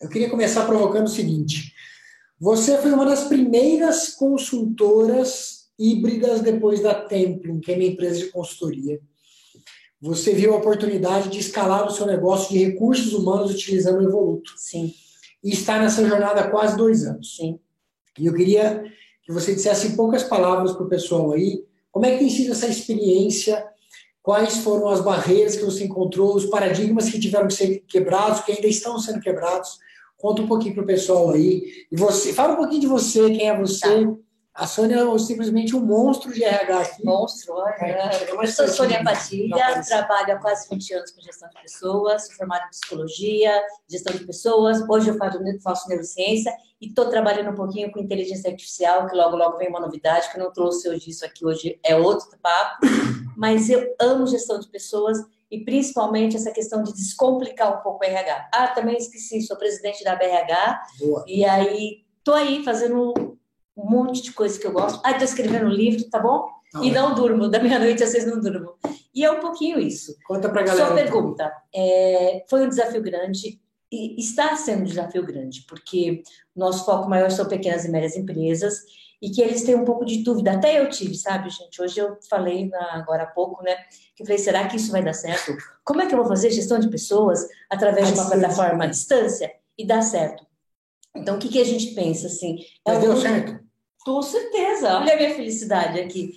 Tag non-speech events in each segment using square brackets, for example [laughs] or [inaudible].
Eu queria começar provocando o seguinte: você foi uma das primeiras consultoras híbridas depois da Templum, que é minha empresa de consultoria. Você viu a oportunidade de escalar o seu negócio de recursos humanos utilizando o Evoluto. Sim. E está nessa jornada há quase dois anos. Sim. E eu queria que você dissesse em poucas palavras para o pessoal aí, como é que tem sido essa experiência quais foram as barreiras que você encontrou, os paradigmas que tiveram que ser quebrados, que ainda estão sendo quebrados. Conta um pouquinho para o pessoal aí. E você, fala um pouquinho de você, quem é você. Tá. A Sônia é simplesmente um monstro de RH aqui. Monstro, olha. É, eu sou Sônia Padilha, trabalho há quase 20 anos com gestão de pessoas, sou formada em psicologia, gestão de pessoas. Hoje eu faço, faço neurociência e estou trabalhando um pouquinho com inteligência artificial, que logo, logo vem uma novidade, que eu não trouxe hoje isso aqui hoje, é outro papo. Mas eu amo gestão de pessoas e principalmente essa questão de descomplicar um pouco o RH. Ah, também esqueci, sou presidente da BRH Boa. e aí estou aí fazendo um monte de coisa que eu gosto. Ah, estou escrevendo um livro, tá bom? Ah, e não durmo, da meia-noite às vezes não durmo. E é um pouquinho isso. Conta pra galera. Sua pergunta. É, foi um desafio grande e está sendo um desafio grande, porque nosso foco maior são pequenas e médias empresas e que eles têm um pouco de dúvida. Até eu tive, sabe, gente? Hoje eu falei na, agora há pouco, né? Que eu falei, será que isso vai dar certo? Como é que eu vou fazer gestão de pessoas através de uma plataforma à distância e dar certo? Então, o que, que a gente pensa assim? É Mas deu certo? Com certeza, olha a minha felicidade aqui.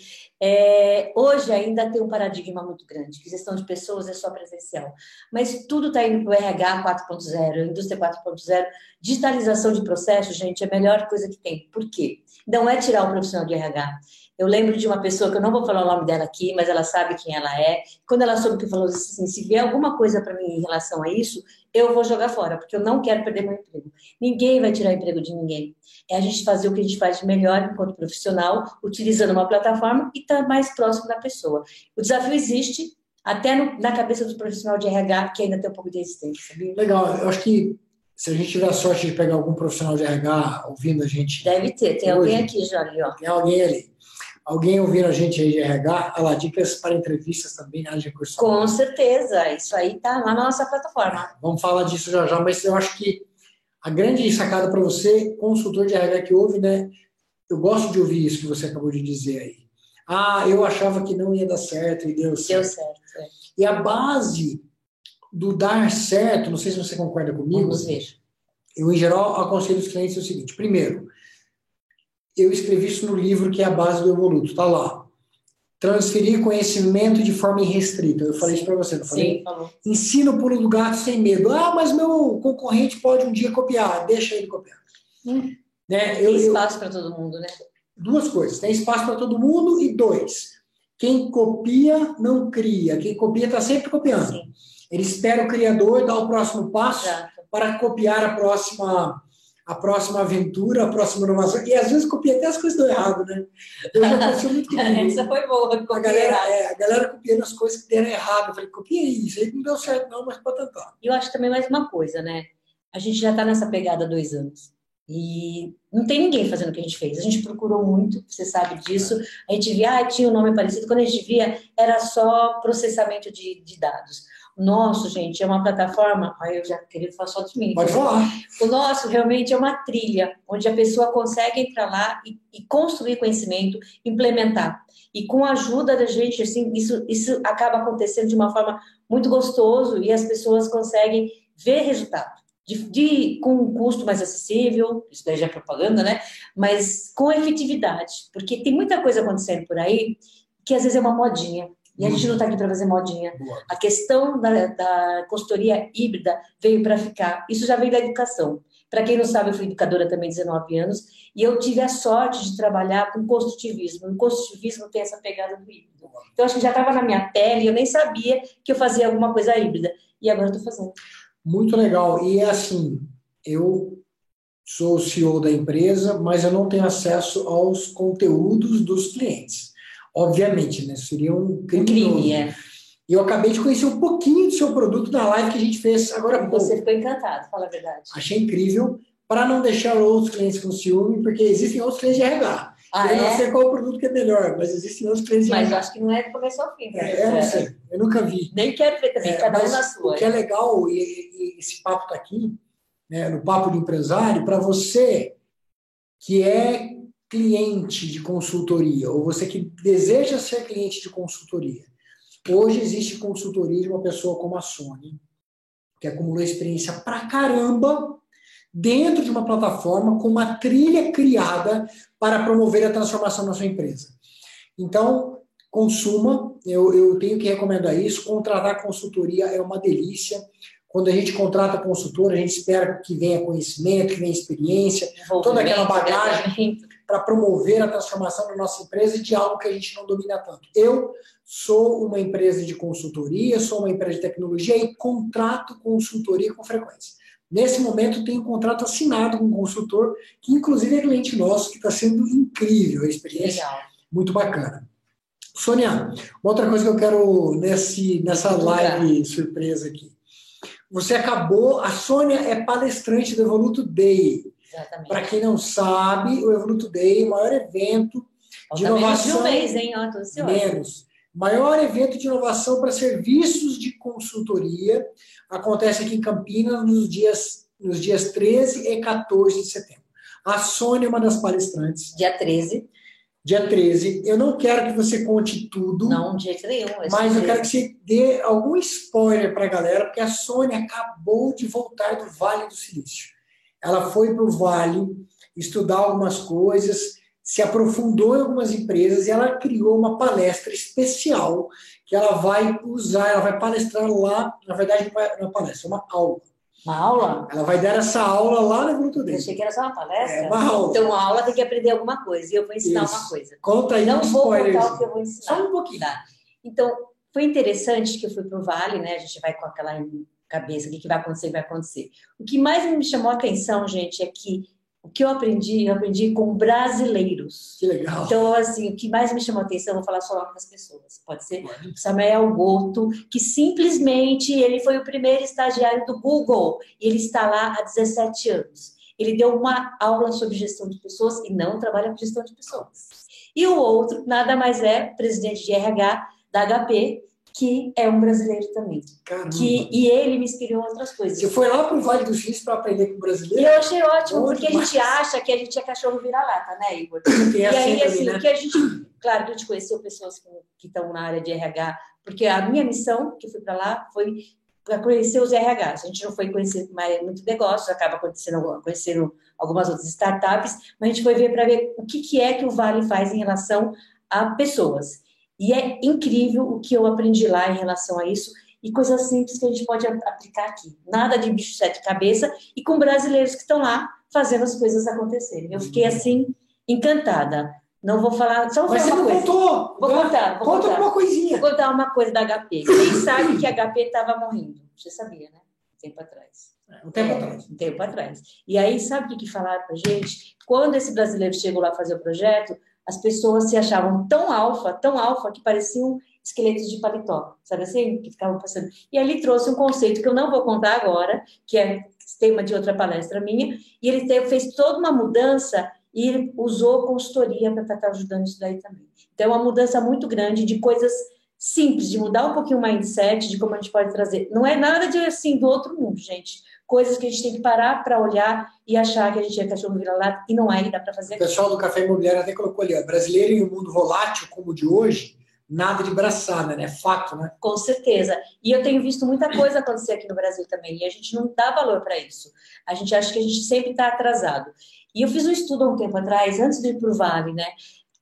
É, hoje ainda tem um paradigma muito grande, que gestão de pessoas é só presencial. Mas tudo está indo para o RH 4.0, indústria 4.0, digitalização de processos, gente, é a melhor coisa que tem. Por quê? Não é tirar o profissional de RH, eu lembro de uma pessoa que eu não vou falar o nome dela aqui, mas ela sabe quem ela é. Quando ela soube que falou assim, se vier alguma coisa para mim em relação a isso, eu vou jogar fora, porque eu não quero perder meu emprego. Ninguém vai tirar emprego de ninguém. É a gente fazer o que a gente faz de melhor enquanto profissional, utilizando uma plataforma e estar tá mais próximo da pessoa. O desafio existe, até no, na cabeça do profissional de RH, que ainda tem um pouco de resistência, sabia? Legal, eu acho que se a gente tiver a sorte de pegar algum profissional de RH ouvindo a gente. Deve ter, tem hoje, alguém aqui já ali, ó. Tem alguém ali. Alguém ouvindo a gente aí de RH, dicas para entrevistas também, né, de recursos Com certeza, isso aí tá lá na nossa plataforma. Vamos falar disso já já, mas eu acho que a grande sacada para você, consultor de RH que ouve, né? Eu gosto de ouvir isso que você acabou de dizer aí. Ah, eu achava que não ia dar certo e deu certo. Deu certo. É. E a base do dar certo, não sei se você concorda comigo. Vamos ver. Eu, em geral, aconselho os clientes o seguinte: primeiro, eu escrevi isso no livro que é a base do Evoluto, está lá. Transferir conhecimento de forma irrestrita. Eu falei isso para você, não falei? Sim, falou. Ensina o pulo do gato sem medo. Ah, mas meu concorrente pode um dia copiar. Deixa ele copiar. Hum. Né? Tem eu, espaço para todo mundo, né? Duas coisas. Tem espaço para todo mundo e dois. Quem copia não cria. Quem copia está sempre copiando. Sim. Ele espera o criador dar o próximo passo Exato. para copiar a próxima a próxima aventura, a próxima inovação. E às vezes copia até as coisas do errado, né? Eu já aconteceu muito [laughs] comigo. Essa foi boa. A galera, é, a galera copiando as coisas que deram errado. Eu falei, copia isso. Aí não deu certo não, mas pode tentar. E eu acho também mais uma coisa, né? A gente já está nessa pegada há dois anos. E não tem ninguém fazendo o que a gente fez. A gente procurou muito, você sabe disso. A gente via, ah, tinha um nome parecido. Quando a gente via, era só processamento de, de dados. O nosso, gente, é uma plataforma. Aí eu já queria falar só de mim. Pode falar. O nosso realmente é uma trilha, onde a pessoa consegue entrar lá e, e construir conhecimento, implementar. E com a ajuda da gente, assim, isso, isso acaba acontecendo de uma forma muito gostoso e as pessoas conseguem ver resultado. De, de, com um custo mais acessível, isso daí já é propaganda, né? Mas com efetividade, porque tem muita coisa acontecendo por aí que às vezes é uma modinha. E a gente não está aqui para fazer modinha. A questão da, da consultoria híbrida veio para ficar. Isso já veio da educação. Para quem não sabe, eu fui educadora também 19 anos e eu tive a sorte de trabalhar com construtivismo. O construtivismo tem essa pegada do híbrido. Então, acho que já estava na minha pele, eu nem sabia que eu fazia alguma coisa híbrida. E agora estou fazendo. Muito legal. E é assim, eu sou o CEO da empresa, mas eu não tenho acesso aos conteúdos dos clientes. Obviamente, né? Seria um crime. Um crime, é. E eu acabei de conhecer um pouquinho do seu produto na live que a gente fez agora há pouco. Você ficou encantado, fala a verdade. Achei incrível, para não deixar outros clientes com ciúme, porque existem outros clientes de RH. Ah, eu é? não sei qual o produto que é melhor, mas existem outros clientes de Mas RH. acho que não é do começo ao fim. É, eu não sei, eu nunca vi. Nem quero ver também, é, cada um na sua. O que é legal, e, e esse papo está aqui, né, no Papo de Empresário, para você que é cliente de consultoria, ou você que deseja ser cliente de consultoria. Hoje existe consultoria de uma pessoa como a Sony, que acumulou experiência pra caramba dentro de uma plataforma com uma trilha criada para promover a transformação na sua empresa. Então, consuma, eu, eu tenho que recomendar isso. Contratar consultoria é uma delícia. Quando a gente contrata consultor, a gente espera que venha conhecimento, que venha experiência, toda aquela bagagem para promover a transformação da nossa empresa de algo que a gente não domina tanto. Eu sou uma empresa de consultoria, sou uma empresa de tecnologia e contrato consultoria com frequência. Nesse momento, tenho um contrato assinado com um consultor, que inclusive é cliente nosso, que está sendo incrível a experiência. Legal. Muito bacana. Sônia, uma outra coisa que eu quero nesse, nessa live surpresa aqui. Você acabou, a Sônia é palestrante do Evoluto Day. Para quem não sabe, o Evoluto Day, o maior evento de inovação. Menos de um mês, hein? Ó, menos. Maior evento de inovação para serviços de consultoria acontece aqui em Campinas nos dias, nos dias 13 e 14 de setembro. A Sônia é uma das palestrantes. Dia 13 dia 13. Eu não quero que você conte tudo. Não, de jeito nenhum. Mas eu quero que você dê algum spoiler para a galera, porque a Sônia acabou de voltar do Vale do Silício. Ela foi para o Vale estudar algumas coisas, se aprofundou em algumas empresas e ela criou uma palestra especial que ela vai usar, ela vai palestrar lá, na verdade não é uma palestra, é uma aula uma aula? Ela vai dar essa aula lá no grupo dele. Eu achei que era só uma palestra. É uma aula. Então, uma aula tem que aprender alguma coisa. E eu vou ensinar Isso. uma coisa. Conta aí Não um vou contar o que eu vou ensinar. Só um pouquinho. Tá. Então, foi interessante que eu fui para o Vale, né? A gente vai com aquela cabeça, o que vai acontecer, vai acontecer. O que mais me chamou a atenção, gente, é que o que eu aprendi, eu aprendi com brasileiros. Que legal. Então, assim, o que mais me chamou a atenção, vou falar só o nome das pessoas, pode ser? Pode. Samuel Goto, que simplesmente ele foi o primeiro estagiário do Google e ele está lá há 17 anos. Ele deu uma aula sobre gestão de pessoas e não trabalha com gestão de pessoas. E o outro, nada mais é, presidente de RH da HP, que é um brasileiro também. Caramba. Que, e ele me inspirou em outras coisas. Você foi lá para o Vale dos Rios para aprender com o brasileiro? E eu achei ótimo, porque a gente acha que a gente é cachorro vira-lata, né, Igor? [laughs] E, e aí, assim, né? que a gente... Claro que a gente conheceu pessoas que estão na área de RH, porque a minha missão, que fui para lá, foi para conhecer os RHs. A gente não foi conhecer mais muito negócio, acaba acontecendo, conhecendo algumas outras startups, mas a gente foi ver para ver o que, que é que o Vale faz em relação a pessoas. E é incrível o que eu aprendi lá em relação a isso e coisas simples que a gente pode aplicar aqui. Nada de bicho sete cabeça e com brasileiros que estão lá fazendo as coisas acontecerem. Eu fiquei assim encantada. Não vou falar, só Mas você não contou. Vou contar, vou Conta contar. uma coisinha. Vou contar uma coisa da HP. Quem sabe que a HP estava morrendo? Você sabia, né? Um tempo atrás. Um tempo é, atrás. Um tempo atrás. E aí, sabe o que, que falaram pra gente? Quando esse brasileiro chegou lá fazer o projeto, as pessoas se achavam tão alfa, tão alfa, que pareciam esqueletos de paletó, sabe assim? Que ficavam passando. E ele trouxe um conceito que eu não vou contar agora, que é tema de outra palestra minha, e ele fez toda uma mudança e usou consultoria para estar ajudando isso daí também. Então, é uma mudança muito grande de coisas simples, de mudar um pouquinho o mindset, de como a gente pode trazer. Não é nada de assim do outro mundo, gente coisas que a gente tem que parar para olhar e achar que a gente é cachorro vira-lata e não é, e dá para fazer. O pessoal do Café Imobiliário até colocou ali, ó, brasileiro em um mundo volátil como o de hoje, nada de braçada, né? Fato, né? Com certeza. E eu tenho visto muita coisa acontecer aqui no Brasil também, e a gente não dá valor para isso. A gente acha que a gente sempre está atrasado. E eu fiz um estudo há um tempo atrás, antes de ir para o Vale, né?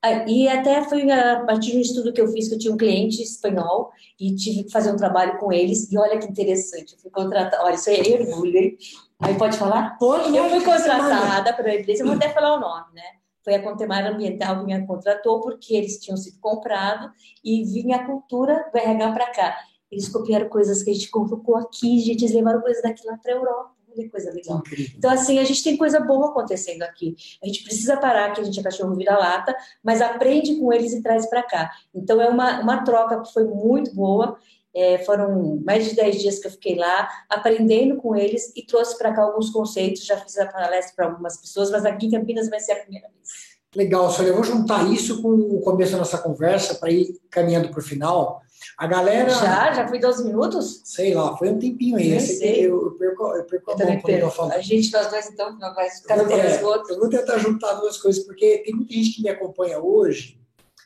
Ah, e até foi a partir de um estudo que eu fiz, que eu tinha um cliente espanhol e tive que fazer um trabalho com eles. E olha que interessante, eu fui contratada. Olha, isso é orgulho, hein? Aí pode falar? Pode, Eu fui contratada para a empresa, eu vou até falar o nome, né? Foi a Contemar Ambiental que me contratou porque eles tinham sido comprados e vinha a cultura do RH para cá. Eles copiaram coisas que a gente colocou aqui, gente, eles levaram coisas daqui lá para a Europa. Olha que coisa legal. Então, assim, a gente tem coisa boa acontecendo aqui. A gente precisa parar, que a gente é cachorro vira-lata, mas aprende com eles e traz para cá. Então, é uma, uma troca que foi muito boa. É, foram mais de 10 dias que eu fiquei lá, aprendendo com eles e trouxe para cá alguns conceitos. Já fiz a palestra para algumas pessoas, mas aqui em Campinas vai ser a primeira vez. Legal, Sônia. Eu vou juntar isso com o começo da nossa conversa para ir caminhando para o final. A galera. Já? Já foi 12 minutos? Sei lá, foi um tempinho aí. Esse sei. eu, eu perco, eu perco a Eu mão também quando eu falo. A gente, nós dois, então, vai Eu ficar do outro. eu vou tentar juntar duas coisas, porque tem muita gente que me acompanha hoje.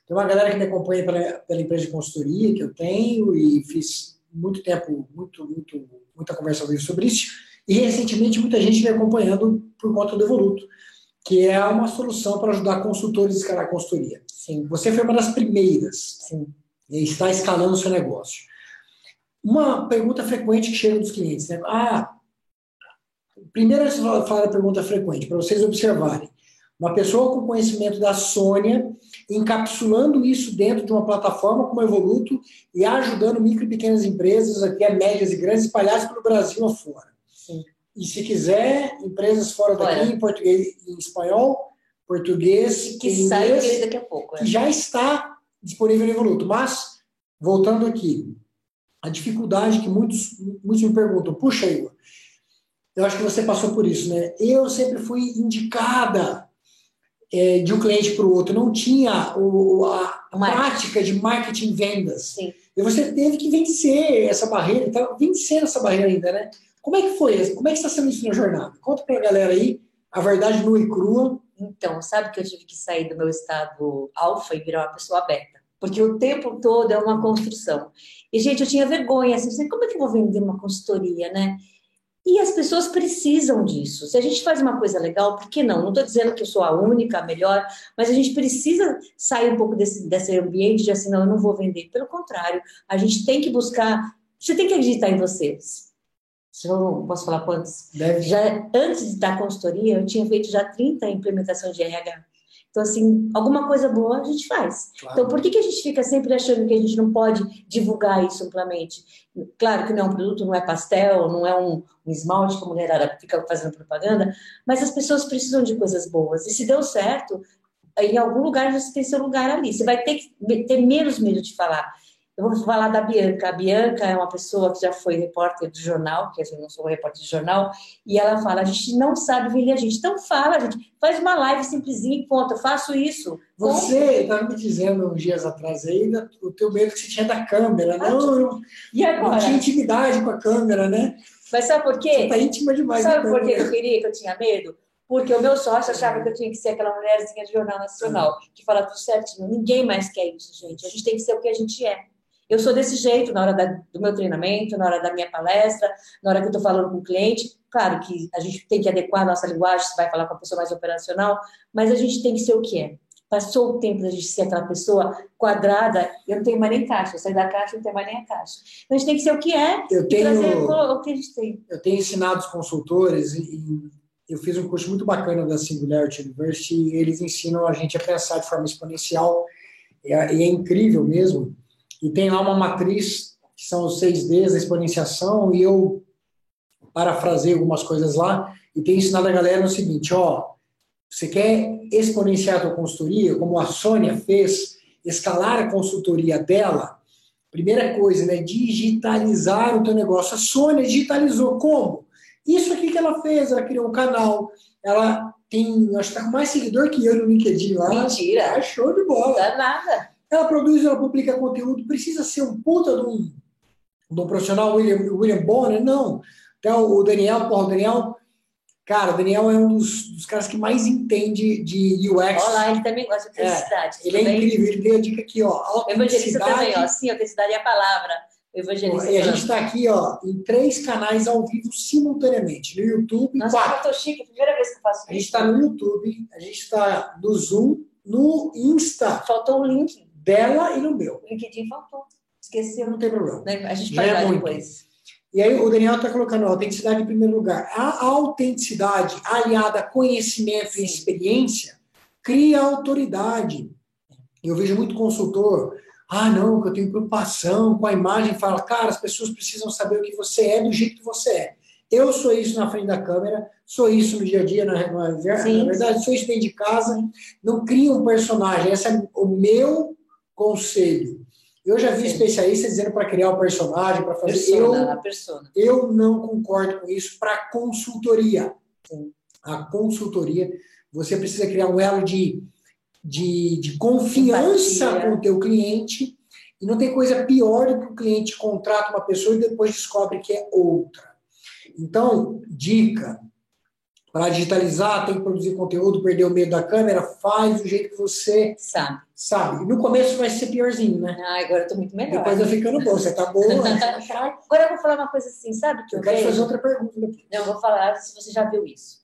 Tem uma galera que me acompanha pela, pela empresa de consultoria que eu tenho e fiz muito tempo, muito, muito, muita conversa ao vivo sobre isso. E recentemente muita gente me acompanhando por conta do Evoluto, que é uma solução para ajudar consultores a escalar a consultoria. Sim, Você foi uma das primeiras sim. E está escalando o seu negócio. Uma pergunta frequente que chega dos clientes, né? Ah, primeiro de falar da pergunta frequente, para vocês observarem. Uma pessoa com conhecimento da Sônia, encapsulando isso dentro de uma plataforma como a Evoluto e ajudando micro e pequenas empresas, até médias e grandes, espalhadas pelo Brasil afora. Sim. E se quiser, empresas fora daqui, Fora. em português, em espanhol, português, Que sai inglês daqui a pouco. é. que já está disponível no Evoluto. Mas, voltando aqui, a dificuldade que muitos, muitos me perguntam, puxa, Igor, eu acho que você passou por isso, né? Eu sempre fui indicada é, de um cliente para o outro, não tinha o, a Marketing. prática de marketing vendas. Sim. E você teve que vencer essa barreira, está vencendo essa barreira ainda, né? Como é que foi? Como é que está sendo isso na jornada? Conta para a galera aí a verdade nua e crua. Então, sabe que eu tive que sair do meu estado alfa e virar uma pessoa beta? Porque o tempo todo é uma construção. E, gente, eu tinha vergonha, assim, como é que eu vou vender uma consultoria, né? E as pessoas precisam disso. Se a gente faz uma coisa legal, por que não? Não estou dizendo que eu sou a única, a melhor, mas a gente precisa sair um pouco desse, desse ambiente de assim, não, eu não vou vender. Pelo contrário, a gente tem que buscar, você tem que acreditar em você. Se eu não posso falar quantos? Deve já antes da consultoria, eu tinha feito já 30 implementações de RH. Então, assim, alguma coisa boa a gente faz. claro. Então, por que, que a gente fica sempre achando que a gente não pode divulgar isso amplamente? Claro que não é um produto, não é pastel, não é um, um esmalte que a mulherada fica fazendo propaganda, mas as pessoas precisam de coisas boas. E se deu certo, em algum lugar você tem seu lugar ali. Você vai ter que ter menos medo de falar. Eu vou falar da Bianca. A Bianca é uma pessoa que já foi repórter de jornal, que eu não sou repórter de jornal, e ela fala: a gente não sabe vender a gente. Então fala, gente, faz uma live simplesinha e conta, eu faço isso. Você estava me dizendo uns dias atrás aí da- o teu medo que você tinha da câmera. Ah, Não, não, E não agora? tinha intimidade com a câmera, né? Mas sabe por Você quê? tá íntima demais. Sabe por que câmera. eu queria que eu tinha medo? Porque o meu sócio achava que eu tinha que ser aquela mulherzinha de jornal nacional, que fala tudo certinho. Ninguém mais quer isso, gente. A gente tem que ser o que a gente é. Eu sou desse jeito na hora da- do meu treinamento, na hora da minha palestra, na hora que eu estou falando com o cliente. Claro que a gente tem que adequar a nossa linguagem, se vai falar com a pessoa mais operacional, mas a gente tem que ser o que é. Passou o tempo da gente ser aquela pessoa quadrada, eu não tenho mais nem caixa. Eu saí da caixa, não tenho mais nem a caixa. Então a gente tem que ser o que é Eu e trazer tenho, o que a gente tem. eu tenho ensinado os consultores e, e eu fiz um curso muito bacana da Singularity University e eles ensinam a gente a pensar de forma exponencial e é, e é incrível mesmo. E tem lá uma matriz que são os seis Ds, a exponenciação, e eu parafrasei algumas coisas lá e tenho ensinado a galera o seguinte, ó, você quer exponenciar a tua consultoria, como a Sônia fez, escalar a consultoria dela, primeira coisa, né, digitalizar o teu negócio. A Sônia digitalizou como? Isso aqui que ela fez, ela criou um canal, ela tem, acho que tá com mais seguidor que eu no LinkedIn lá. Mentira. É show de bola. Não dá nada. Ela produz, ela publica conteúdo, precisa ser um puta de um, de um profissional, William, William Bonner? Não. Até o Daniel, porra, o Daniel, cara, o Daniel é um dos, dos caras que mais entende de UX. Olha lá, ele também gosta de felicidade. Ele é tudo bem? incrível, ele tem a dica aqui, ó, evangelista também, ó. Sim, autenticidade é a palavra. Evangelista. E a gente está aqui, ó, em três canais ao vivo simultaneamente. No YouTube, Nossa, quatro. eu tô chique, é a primeira vez que eu faço A gente isso. está no YouTube, a gente está no Zoom, no Insta Faltou o link. Dela e no meu. O LinkedIn faltou. Esqueceu. Não tem problema. Né? A gente Já vai é depois. E aí o Daniel está colocando a autenticidade em primeiro lugar. A autenticidade aliada a conhecimento e experiência cria autoridade. Eu vejo muito consultor, ah, não, que eu tenho preocupação com a imagem, fala, cara, as pessoas precisam saber o que você é do jeito que você é. Eu sou isso na frente da câmera, sou isso no dia a dia, na, na, na Sim. verdade, sou isso dentro de casa. Não cria um personagem, esse é o meu conselho. Eu já vi Sim. especialistas dizendo para criar o personagem, para fazer. Persona, Eu a persona. eu não concordo com isso para consultoria. Sim. A consultoria, você precisa criar um elo de, de, de confiança Empatia. com o teu cliente E não tem coisa pior do que o cliente contrata uma pessoa e depois descobre que é outra. Então, dica: para digitalizar, tem que produzir conteúdo, perder o medo da câmera, faz do jeito que você sabe. Sabe. No começo vai ser piorzinho, né? Ah, agora eu tô muito melhor. Depois vai ficando bom. Você tá boa. [laughs] agora eu vou falar uma coisa assim, sabe? Que eu, eu quero vejo? fazer outra pergunta. Não, eu vou falar se você já viu isso.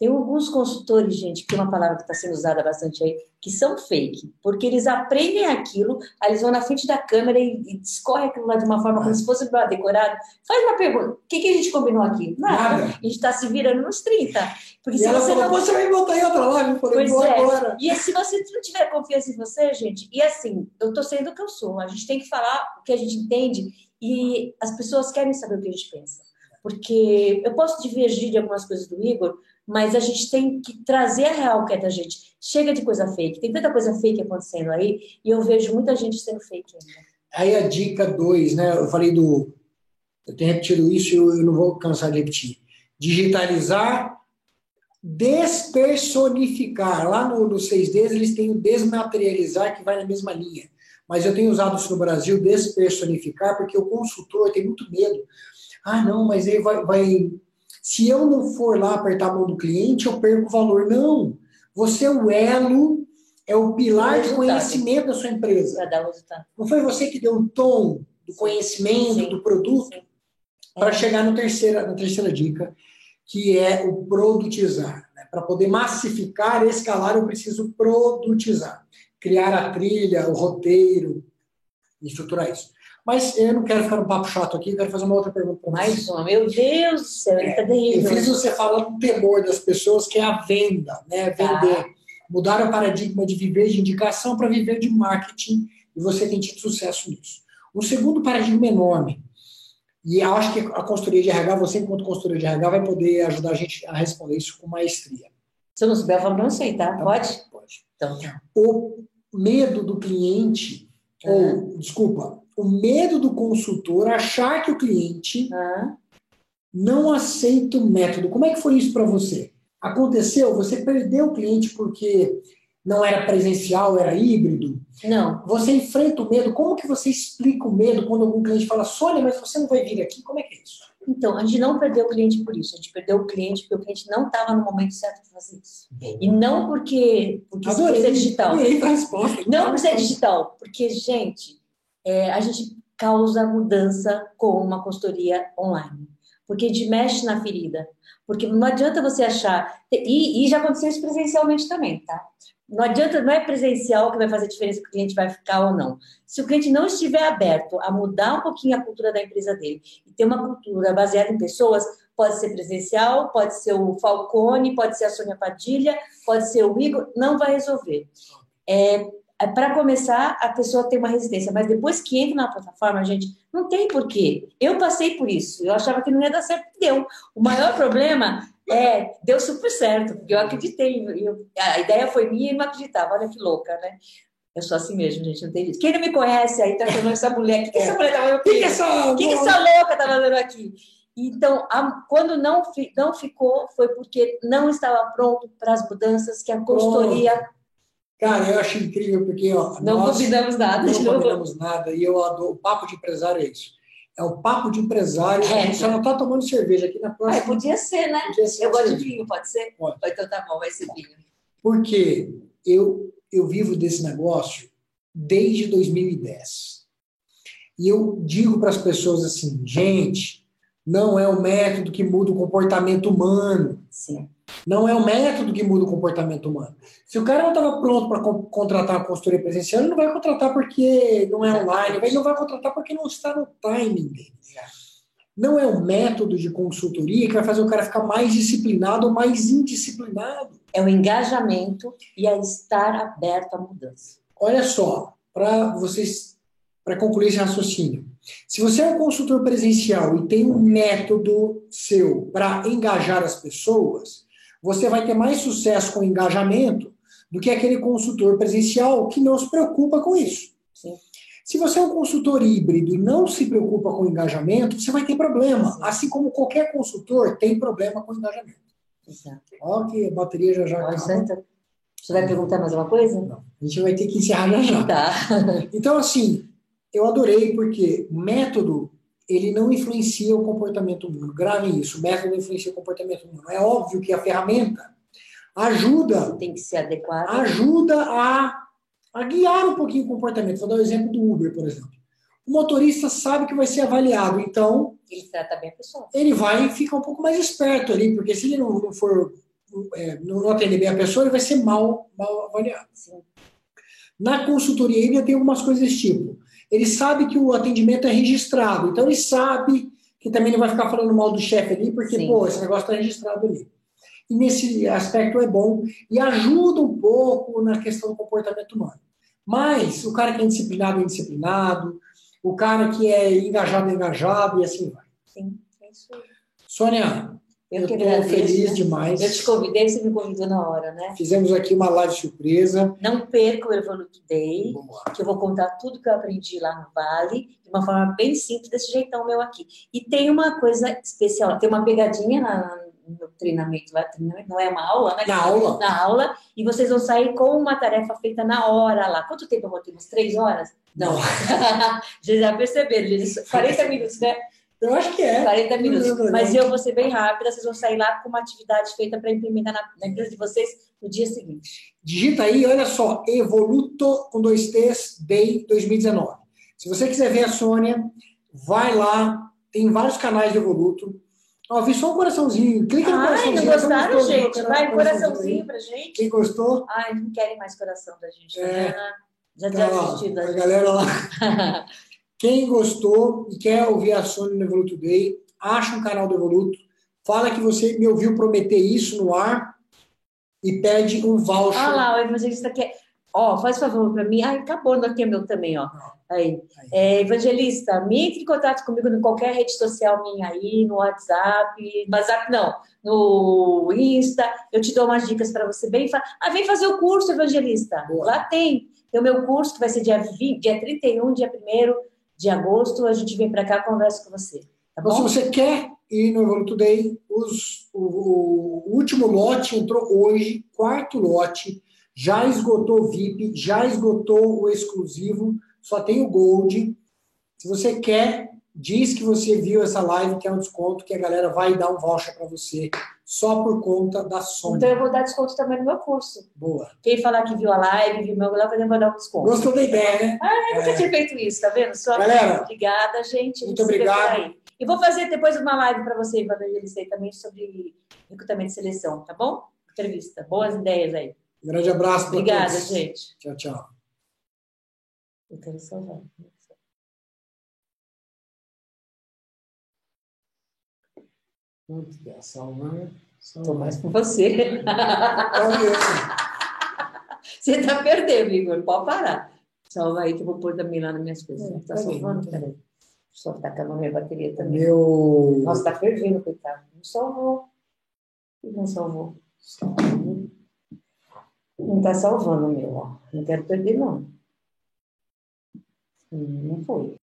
Tem alguns consultores, gente, que é uma palavra que está sendo usada bastante aí, que são fake, porque eles aprendem aquilo, aí eles vão na frente da câmera e, e discorrem aquilo lá de uma forma como se fosse para decorado. Faz uma pergunta: o que, que a gente combinou aqui? Nada. Nada. A gente está se virando nos 30. Porque e se você falou, não... você vai voltar em outra live? Eu falei, pois é. agora. E se você não tiver confiança em você, gente, e assim, eu estou sendo o que eu sou, a gente tem que falar o que a gente entende e as pessoas querem saber o que a gente pensa. Porque eu posso divergir de algumas coisas do Igor, mas a gente tem que trazer a real que é da gente. Chega de coisa fake, tem tanta coisa fake acontecendo aí, e eu vejo muita gente sendo fake ainda. Aí a dica 2, né? Eu falei do. Eu tenho repetido isso e eu, eu não vou cansar de repetir. Digitalizar, despersonificar. Lá no, no 6D eles têm o desmaterializar, que vai na mesma linha. Mas eu tenho usado isso no Brasil, despersonificar, porque o consultor tem muito medo. Ah, não, mas ele vai, vai se eu não for lá apertar a mão do cliente, eu perco o valor. Não. Você é o elo, é o pilar de conhecimento da sua empresa. Não foi você que deu o tom do conhecimento, Sim. do produto, para chegar no terceira, na terceira dica, que é o produtizar. Né? Para poder massificar, escalar, eu preciso produtizar. Criar a trilha, o roteiro, estruturar isso. Mas eu não quero ficar no papo chato aqui, quero fazer uma outra pergunta para Mais uma, meu Deus do céu, ele está terrível. Eu fiz você falar do temor das pessoas, que é a venda, né? Vender. Ah. Mudar o paradigma de viver de indicação para viver de marketing, e você tem tido sucesso nisso. O segundo paradigma enorme, e eu acho que a consultoria de RH, você enquanto consultoria de RH, vai poder ajudar a gente a responder isso com maestria. Se eu não souber, eu falo, não sei, tá? Então, pode? Pode. Então, tá. O medo do cliente, ou, desculpa, o medo do consultor achar que o cliente ah. não aceita o método. Como é que foi isso para você? Aconteceu? Você perdeu o cliente porque não era presencial, era híbrido? Não. Você enfrenta o medo. Como que você explica o medo quando algum cliente fala, Sônia, mas você não vai vir aqui? Como é que é isso? Então, a gente não perdeu o cliente por isso. A gente perdeu o cliente porque o cliente não estava no momento certo de fazer isso. E não porque, porque Adorei, ser digital. Adorei a resposta. Não por ser digital. Porque, gente, é, a gente causa mudança com uma consultoria online. Porque a gente mexe na ferida. Porque não adianta você achar. E, e já aconteceu isso presencialmente também, tá? Não adianta, não é presencial que vai fazer diferença se o cliente vai ficar ou não. Se o cliente não estiver aberto a mudar um pouquinho a cultura da empresa dele e ter uma cultura baseada em pessoas, pode ser presencial, pode ser o Falcone, pode ser a Sônia Padilha, pode ser o Igor, não vai resolver. É, para começar, a pessoa tem uma resistência, mas depois que entra na plataforma, gente, não tem porquê. Eu passei por isso, eu achava que não ia dar certo, deu. O maior problema é, deu super certo, porque eu acreditei, eu, a ideia foi minha e não acreditava, olha que louca, né? Eu sou assim mesmo, gente, não tem jeito. Quem não me conhece aí, tá chamando essa mulher, o que, que essa mulher tá fazendo aqui? O que, que, essa, que, que essa louca tá fazendo aqui? Então, a, quando não, não ficou, foi porque não estava pronto para as mudanças que a consultoria Cara, eu acho incrível porque ó, não nós combinamos nada. Não combinamos nada e eu adoro. O papo de empresário é isso. É o papo de empresário. É. A gente só não está tomando cerveja aqui na próxima. Ah, podia ser, né? Podia ser eu gosto de vinho, pode ser? Pode. Então tá bom, vai ser vinho. Porque eu, eu vivo desse negócio desde 2010. E eu digo para as pessoas assim, gente, não é o método que muda o comportamento humano. Sim. Não é o método que muda o comportamento humano. Se o cara não estava pronto para contratar uma consultoria presencial, ele não vai contratar porque não é online, ele não vai contratar porque não está no timing dele. Não é o método de consultoria que vai fazer o cara ficar mais disciplinado ou mais indisciplinado. É o engajamento e a estar aberto à mudança. Olha só, para vocês, para concluir esse raciocínio. Se você é um consultor presencial e tem um método seu para engajar as pessoas, você vai ter mais sucesso com engajamento do que aquele consultor presencial que não se preocupa com isso. Sim. Se você é um consultor híbrido e não se preocupa com engajamento, você vai ter problema. Sim. Assim como qualquer consultor tem problema com engajamento. Exato. Ó, que a bateria já já acaba. Você vai perguntar mais uma coisa? Não. A gente vai ter que encerrar já já. Tá. Então, assim, eu adorei porque método ele não influencia o comportamento humano. Gravem isso, o método não influencia o comportamento humano. É óbvio que a ferramenta ajuda. Tem que ser adequado. Ajuda a, a guiar um pouquinho o comportamento. Vou dar o exemplo do Uber, por exemplo. O motorista sabe que vai ser avaliado, então. Ele trata bem a pessoa. Ele vai ficar um pouco mais esperto ali, porque se ele não, não for. É, não atender bem a pessoa, ele vai ser mal, mal avaliado. Sim. Na consultoria ainda tem algumas coisas desse tipo. Ele sabe que o atendimento é registrado, então ele sabe que também não vai ficar falando mal do chefe ali, porque, Sim. pô, esse negócio está registrado ali. E nesse aspecto é bom e ajuda um pouco na questão do comportamento humano. Mas o cara que é indisciplinado é indisciplinado, o cara que é engajado é engajado e assim vai. Sim, é isso aí. Sônia, eu, estou feliz né? demais. Eu te convidei, você me convidou na hora, né? Fizemos aqui uma live surpresa. Não perca o Evoluto Day, que eu vou contar tudo que eu aprendi lá no Vale, de uma forma bem simples, desse jeitão meu aqui. E tem uma coisa especial, tem uma pegadinha na, no treinamento lá, não é uma aula, né? Na aula. Na aula, e vocês vão sair com uma tarefa feita na hora lá. Quanto tempo eu vou ter? Uns três horas? Não. [laughs] já perceberam, 40 minutos, né? Eu acho que é. 40 minutos. Mas eu vou ser bem rápida, vocês vão sair lá com uma atividade feita para implementar na, na, empresa de vocês no dia seguinte. Digita aí, olha só, Evoluto com dois T's, Day 2019. Se você quiser ver a Sônia, vai lá, tem vários canais de Evoluto. Ó, vi só um coraçãozinho. Clica no Ai, coraçãozinho. não gostaram, gente? Vai, coraçãozinho pra gente. Quem gostou? Ai, não querem mais coração da gente. É. Né? Já tinha tá, assistido. A, a galera lá. [laughs] Quem gostou e quer ouvir a Sony no Evoluto Day, acha um canal do Evoluto, fala que você me ouviu prometer isso no ar e pede um voucher. Ah lá, o evangelista quer. Ó, faz favor para mim. Ai, acabou aqui é meu também, ó. Aí. É, evangelista, me entre em contato comigo em qualquer rede social minha aí, no WhatsApp, WhatsApp não, no Insta, eu te dou umas dicas para você bem. Ah, vem fazer o curso, evangelista. Boa. Lá tem. Tem o meu curso que vai ser dia, 20, dia 31, dia 1 de agosto, a gente vem para cá conversa com você. Tá então, se você quer ir no Evoluto Day, os, o, o, último lote entrou hoje, quarto lote, já esgotou o VIP, já esgotou o exclusivo, só tem o Gold. Se você quer, diz que você viu essa live, que é um desconto, que a galera vai dar um voucher para você só por conta da sombra. Então eu vou dar desconto também no meu curso. Boa. Quem falar que viu a live, viu meu live, eu vou dar um desconto. Gostou da ideia, né? Ah, eu nunca é. tinha feito isso, tá vendo? Só Galera, obrigada, gente. Muito obrigado. E vou fazer depois uma live para você, para evangelizar também sobre recrutamento de seleção, tá bom? Entrevista. Boas ideias aí. Um grande abraço para Obrigada, todos. gente. Tchau, tchau. Eu quero salvar. Salvar. Estou mais com você. [laughs] você está perdendo, Igor. Pode parar. Salva aí que eu vou pôr também lá nas minhas coisas. Está tá salvando? Peraí. Só está acabando minha bateria também. Meu... Nossa, está fervendo, coitado. Não salvou. Não salvou. Salvou. Não está salvando meu, ó. Não quero perder, não. Hum, não foi.